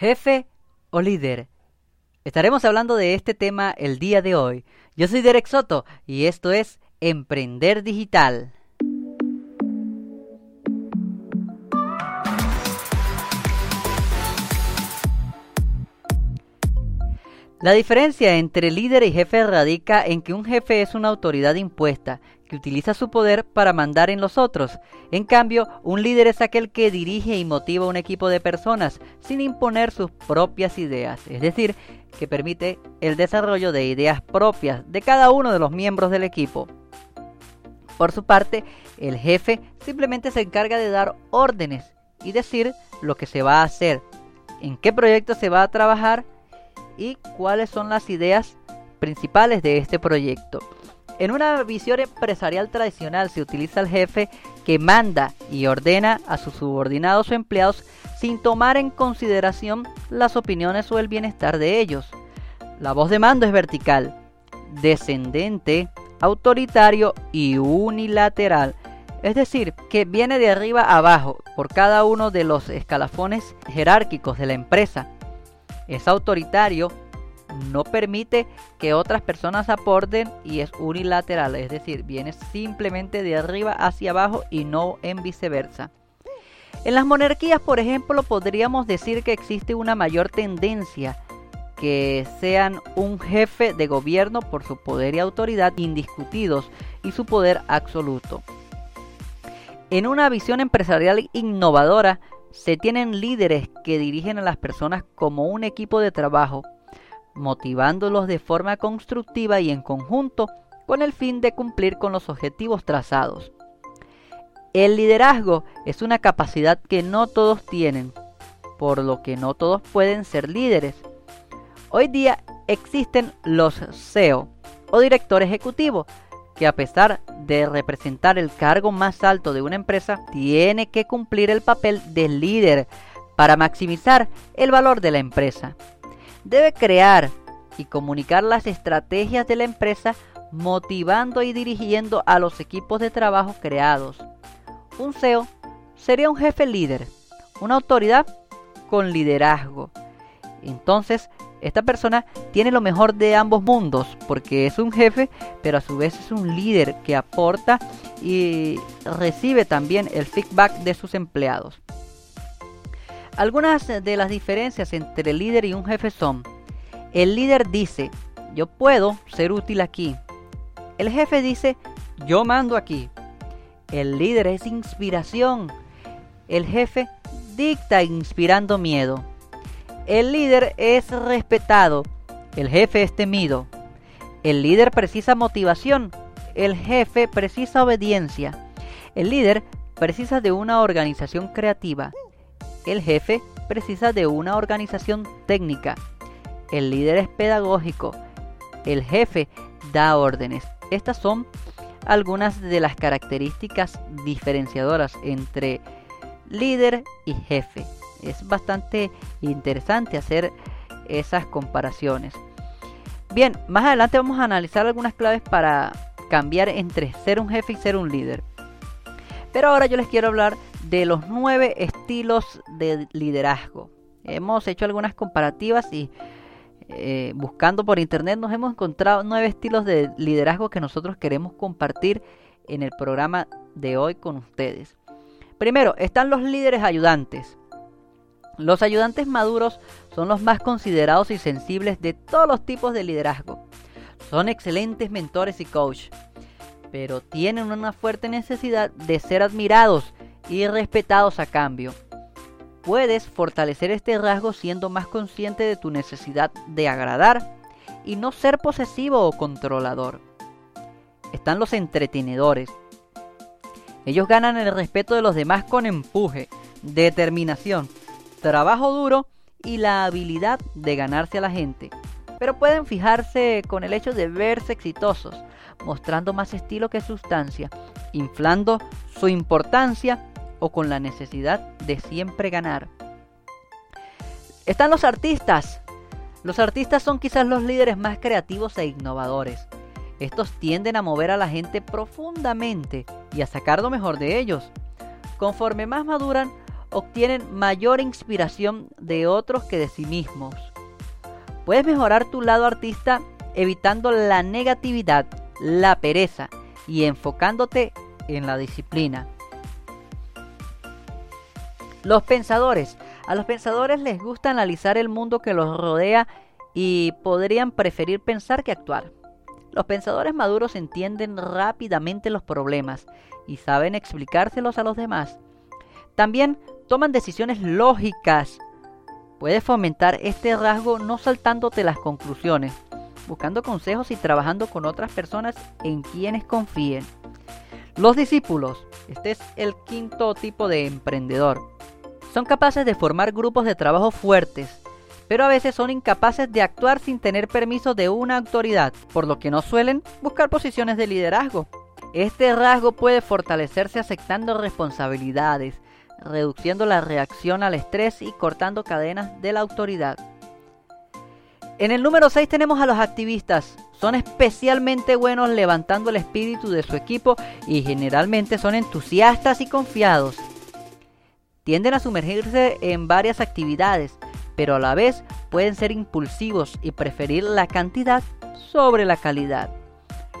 jefe o líder. Estaremos hablando de este tema el día de hoy. Yo soy Derek Soto y esto es Emprender Digital. La diferencia entre líder y jefe radica en que un jefe es una autoridad impuesta que utiliza su poder para mandar en los otros. En cambio, un líder es aquel que dirige y motiva un equipo de personas sin imponer sus propias ideas, es decir, que permite el desarrollo de ideas propias de cada uno de los miembros del equipo. Por su parte, el jefe simplemente se encarga de dar órdenes y decir lo que se va a hacer, en qué proyecto se va a trabajar y cuáles son las ideas principales de este proyecto. En una visión empresarial tradicional se utiliza el jefe que manda y ordena a sus subordinados o empleados sin tomar en consideración las opiniones o el bienestar de ellos. La voz de mando es vertical, descendente, autoritario y unilateral. Es decir, que viene de arriba abajo por cada uno de los escalafones jerárquicos de la empresa es autoritario, no permite que otras personas aporten y es unilateral, es decir, viene simplemente de arriba hacia abajo y no en viceversa. En las monarquías, por ejemplo, podríamos decir que existe una mayor tendencia que sean un jefe de gobierno por su poder y autoridad indiscutidos y su poder absoluto. En una visión empresarial innovadora, se tienen líderes que dirigen a las personas como un equipo de trabajo, motivándolos de forma constructiva y en conjunto con el fin de cumplir con los objetivos trazados. El liderazgo es una capacidad que no todos tienen, por lo que no todos pueden ser líderes. Hoy día existen los CEO o director ejecutivo, que a pesar de representar el cargo más alto de una empresa, tiene que cumplir el papel de líder para maximizar el valor de la empresa. Debe crear y comunicar las estrategias de la empresa motivando y dirigiendo a los equipos de trabajo creados. Un CEO sería un jefe líder, una autoridad con liderazgo. Entonces, esta persona tiene lo mejor de ambos mundos, porque es un jefe, pero a su vez es un líder que aporta y recibe también el feedback de sus empleados. Algunas de las diferencias entre el líder y un jefe son, el líder dice, yo puedo ser útil aquí. El jefe dice, yo mando aquí. El líder es inspiración. El jefe dicta inspirando miedo. El líder es respetado, el jefe es temido. El líder precisa motivación, el jefe precisa obediencia. El líder precisa de una organización creativa. El jefe precisa de una organización técnica. El líder es pedagógico. El jefe da órdenes. Estas son algunas de las características diferenciadoras entre líder y jefe es bastante interesante hacer esas comparaciones. Bien, más adelante vamos a analizar algunas claves para cambiar entre ser un jefe y ser un líder. Pero ahora yo les quiero hablar de los nueve estilos de liderazgo. Hemos hecho algunas comparativas y eh, buscando por internet nos hemos encontrado nueve estilos de liderazgo que nosotros queremos compartir en el programa de hoy con ustedes. Primero, están los líderes ayudantes. Los ayudantes maduros son los más considerados y sensibles de todos los tipos de liderazgo. Son excelentes mentores y coach, pero tienen una fuerte necesidad de ser admirados y respetados a cambio. Puedes fortalecer este rasgo siendo más consciente de tu necesidad de agradar y no ser posesivo o controlador. Están los entretenedores. Ellos ganan el respeto de los demás con empuje, determinación trabajo duro y la habilidad de ganarse a la gente. Pero pueden fijarse con el hecho de verse exitosos, mostrando más estilo que sustancia, inflando su importancia o con la necesidad de siempre ganar. Están los artistas. Los artistas son quizás los líderes más creativos e innovadores. Estos tienden a mover a la gente profundamente y a sacar lo mejor de ellos. Conforme más maduran, obtienen mayor inspiración de otros que de sí mismos. Puedes mejorar tu lado artista evitando la negatividad, la pereza y enfocándote en la disciplina. Los pensadores. A los pensadores les gusta analizar el mundo que los rodea y podrían preferir pensar que actuar. Los pensadores maduros entienden rápidamente los problemas y saben explicárselos a los demás. También toman decisiones lógicas. Puedes fomentar este rasgo no saltándote las conclusiones, buscando consejos y trabajando con otras personas en quienes confíen. Los discípulos, este es el quinto tipo de emprendedor, son capaces de formar grupos de trabajo fuertes, pero a veces son incapaces de actuar sin tener permiso de una autoridad, por lo que no suelen buscar posiciones de liderazgo. Este rasgo puede fortalecerse aceptando responsabilidades, reduciendo la reacción al estrés y cortando cadenas de la autoridad. En el número 6 tenemos a los activistas. Son especialmente buenos levantando el espíritu de su equipo y generalmente son entusiastas y confiados. Tienden a sumergirse en varias actividades, pero a la vez pueden ser impulsivos y preferir la cantidad sobre la calidad.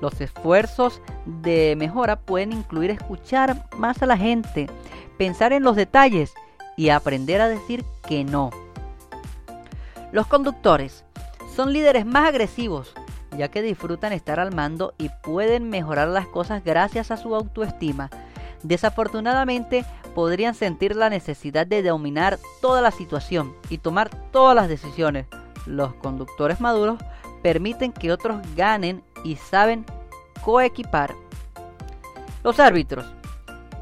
Los esfuerzos de mejora pueden incluir escuchar más a la gente, pensar en los detalles y aprender a decir que no. Los conductores son líderes más agresivos, ya que disfrutan estar al mando y pueden mejorar las cosas gracias a su autoestima. Desafortunadamente, podrían sentir la necesidad de dominar toda la situación y tomar todas las decisiones. Los conductores maduros permiten que otros ganen y saben coequipar. Los árbitros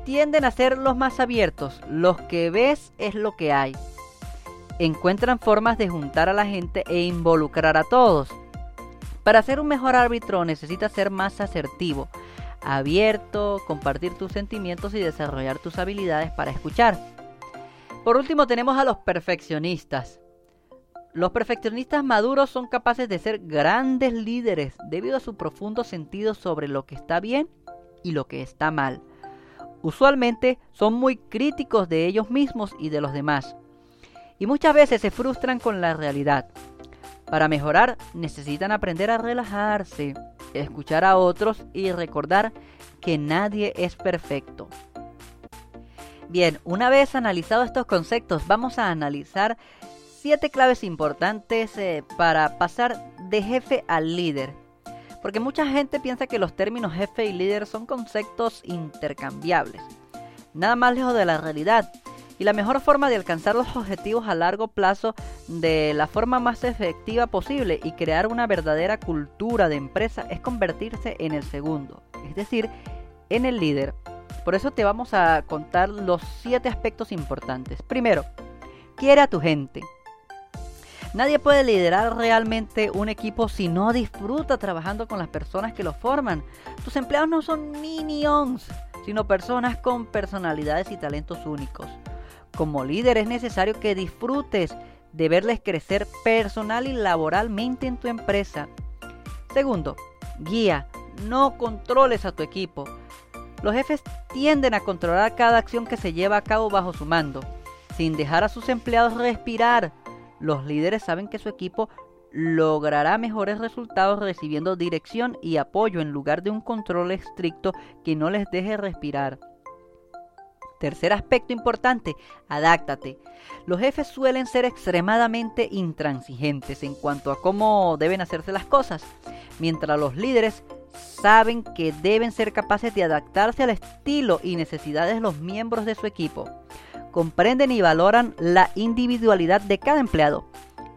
tienden a ser los más abiertos, los que ves es lo que hay. Encuentran formas de juntar a la gente e involucrar a todos. Para ser un mejor árbitro necesitas ser más asertivo, abierto, compartir tus sentimientos y desarrollar tus habilidades para escuchar. Por último tenemos a los perfeccionistas. Los perfeccionistas maduros son capaces de ser grandes líderes debido a su profundo sentido sobre lo que está bien y lo que está mal. Usualmente son muy críticos de ellos mismos y de los demás. Y muchas veces se frustran con la realidad. Para mejorar necesitan aprender a relajarse, escuchar a otros y recordar que nadie es perfecto. Bien, una vez analizados estos conceptos, vamos a analizar siete claves importantes eh, para pasar de jefe al líder. Porque mucha gente piensa que los términos jefe y líder son conceptos intercambiables. Nada más lejos de la realidad. Y la mejor forma de alcanzar los objetivos a largo plazo de la forma más efectiva posible y crear una verdadera cultura de empresa es convertirse en el segundo, es decir, en el líder. Por eso te vamos a contar los siete aspectos importantes. Primero, quiere a tu gente. Nadie puede liderar realmente un equipo si no disfruta trabajando con las personas que lo forman. Tus empleados no son minions, sino personas con personalidades y talentos únicos. Como líder es necesario que disfrutes de verles crecer personal y laboralmente en tu empresa. Segundo, guía, no controles a tu equipo. Los jefes tienden a controlar cada acción que se lleva a cabo bajo su mando, sin dejar a sus empleados respirar. Los líderes saben que su equipo logrará mejores resultados recibiendo dirección y apoyo en lugar de un control estricto que no les deje respirar. Tercer aspecto importante, adáctate. Los jefes suelen ser extremadamente intransigentes en cuanto a cómo deben hacerse las cosas, mientras los líderes saben que deben ser capaces de adaptarse al estilo y necesidades de los miembros de su equipo. Comprenden y valoran la individualidad de cada empleado.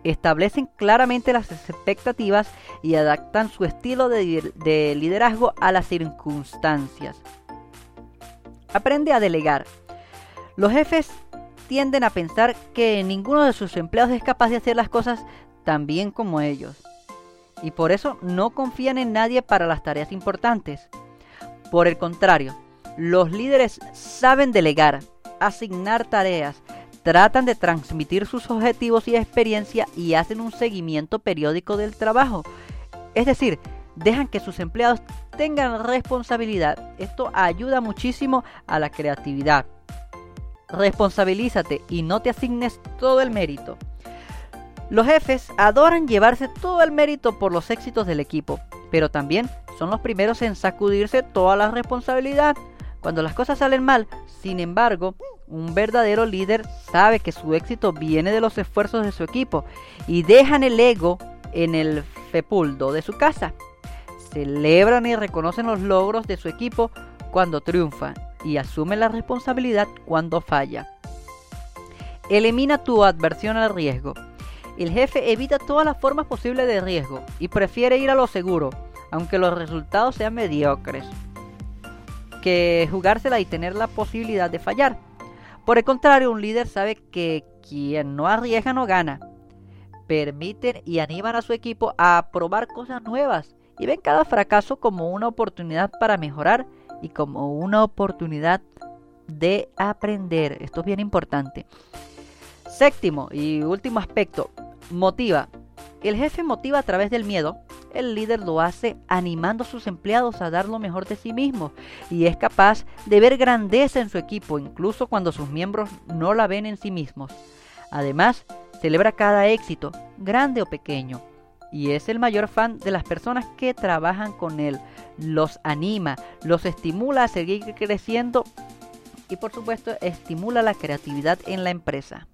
Establecen claramente las expectativas y adaptan su estilo de, liderazgo a las circunstancias. Aprende a delegar. Los jefes tienden a pensar que ninguno de sus empleados es capaz de hacer las cosas tan bien como ellos. Y por eso no confían en nadie para las tareas importantes. Por el contrario, los líderes saben delegar, asignar tareas, tratan de transmitir sus objetivos y experiencia y hacen un seguimiento periódico del trabajo. Es decir, dejan que sus empleados tengan responsabilidad. Esto ayuda muchísimo a la creatividad. responsabilízate y no te asignes todo el mérito. Los jefes adoran llevarse todo el mérito por los éxitos del equipo, pero también son los primeros en sacudirse toda la responsabilidad cuando las cosas salen mal. Sin embargo, un verdadero líder sabe que su éxito viene de los esfuerzos de su equipo y dejan el ego en el fepuldo de su casa. Celebran y reconocen los logros de su equipo cuando triunfa y asumen la responsabilidad cuando falla. Elimina tu adversión al riesgo. El jefe evita todas las formas posibles de riesgo y prefiere ir a lo seguro, aunque los resultados sean mediocres, que jugársela y tener la posibilidad de fallar. Por el contrario, un líder sabe que quien no arriesga no gana. Permiten y animan a su equipo a probar cosas nuevas y ven cada fracaso como una oportunidad para mejorar y como una oportunidad de aprender. Esto es bien importante. Séptimo y último aspecto, motiva. El jefe motiva a través del miedo. El líder lo hace animando a sus empleados a dar lo mejor de sí mismos y es capaz de ver grandeza en su equipo, incluso cuando sus miembros no la ven en sí mismos. Además, celebra cada éxito, grande o pequeño, y es el mayor fan de las personas que trabajan con él. Los anima, los estimula a seguir creciendo y por supuesto estimula la creatividad en la empresa.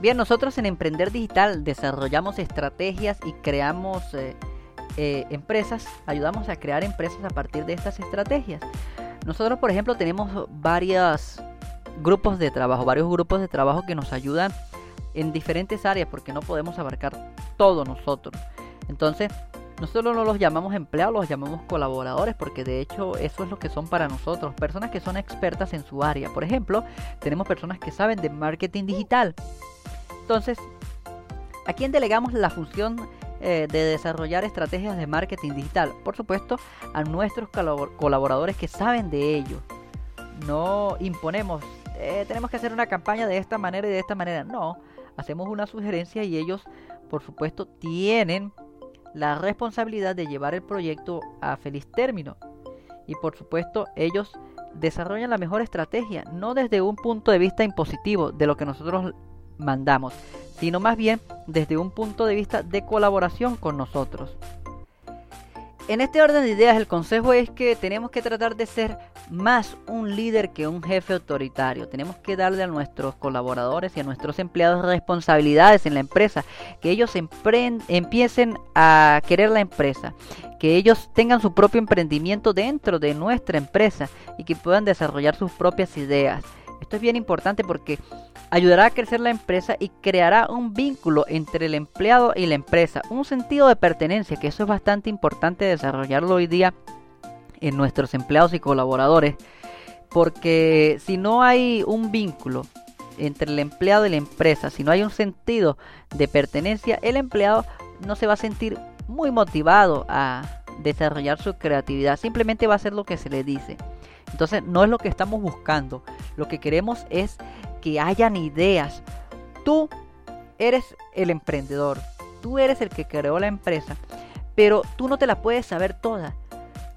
Bien, nosotros en Emprender Digital desarrollamos estrategias y creamos eh, eh, empresas, ayudamos a crear empresas a partir de estas estrategias. Nosotros, por ejemplo, tenemos varios grupos de trabajo, varios grupos de trabajo que nos ayudan en diferentes áreas porque no podemos abarcar todo nosotros. Entonces, nosotros no los llamamos empleados, los llamamos colaboradores porque de hecho eso es lo que son para nosotros, personas que son expertas en su área. Por ejemplo, tenemos personas que saben de marketing digital, entonces, ¿a quién delegamos la función eh, de desarrollar estrategias de marketing digital? Por supuesto, a nuestros colaboradores que saben de ello. No imponemos, eh, tenemos que hacer una campaña de esta manera y de esta manera. No, hacemos una sugerencia y ellos, por supuesto, tienen la responsabilidad de llevar el proyecto a feliz término. Y por supuesto, ellos desarrollan la mejor estrategia, no desde un punto de vista impositivo de lo que nosotros mandamos, sino más bien desde un punto de vista de colaboración con nosotros. En este orden de ideas el consejo es que tenemos que tratar de ser más un líder que un jefe autoritario. Tenemos que darle a nuestros colaboradores y a nuestros empleados responsabilidades en la empresa, que ellos empiecen a querer la empresa, que ellos tengan su propio emprendimiento dentro de nuestra empresa y que puedan desarrollar sus propias ideas. Esto es bien importante porque ayudará a crecer la empresa y creará un vínculo entre el empleado y la empresa, un sentido de pertenencia, que eso es bastante importante desarrollarlo hoy día en nuestros empleados y colaboradores, porque si no hay un vínculo entre el empleado y la empresa, si no hay un sentido de pertenencia, el empleado no se va a sentir muy motivado a desarrollar su creatividad, simplemente va a hacer lo que se le dice. Entonces no es lo que estamos buscando, lo que queremos es que hayan ideas. Tú eres el emprendedor, tú eres el que creó la empresa, pero tú no te la puedes saber toda.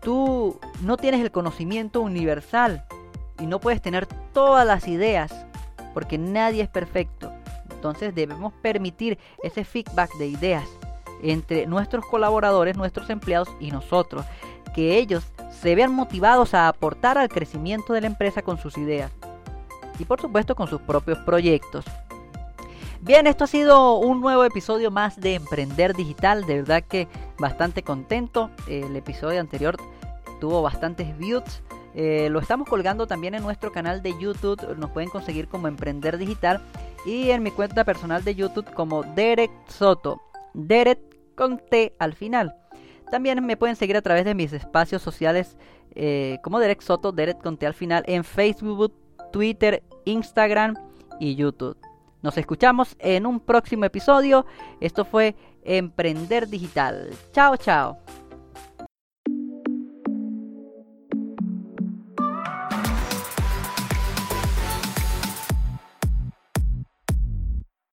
Tú no tienes el conocimiento universal y no puedes tener todas las ideas porque nadie es perfecto. Entonces debemos permitir ese feedback de ideas entre nuestros colaboradores, nuestros empleados y nosotros. Que ellos se vean motivados a aportar al crecimiento de la empresa con sus ideas y por supuesto con sus propios proyectos. Bien, esto ha sido un nuevo episodio más de Emprender Digital, de verdad que bastante contento. El episodio anterior tuvo bastantes views. Eh, lo estamos colgando también en nuestro canal de YouTube, nos pueden conseguir como Emprender Digital y en mi cuenta personal de YouTube como Derek Soto. Derek con T al final. También me pueden seguir a través de mis espacios sociales eh, como Derek Soto, Derek con T al final en Facebook, Twitter, Instagram y YouTube. Nos escuchamos en un próximo episodio. Esto fue Emprender Digital. Chao, chao.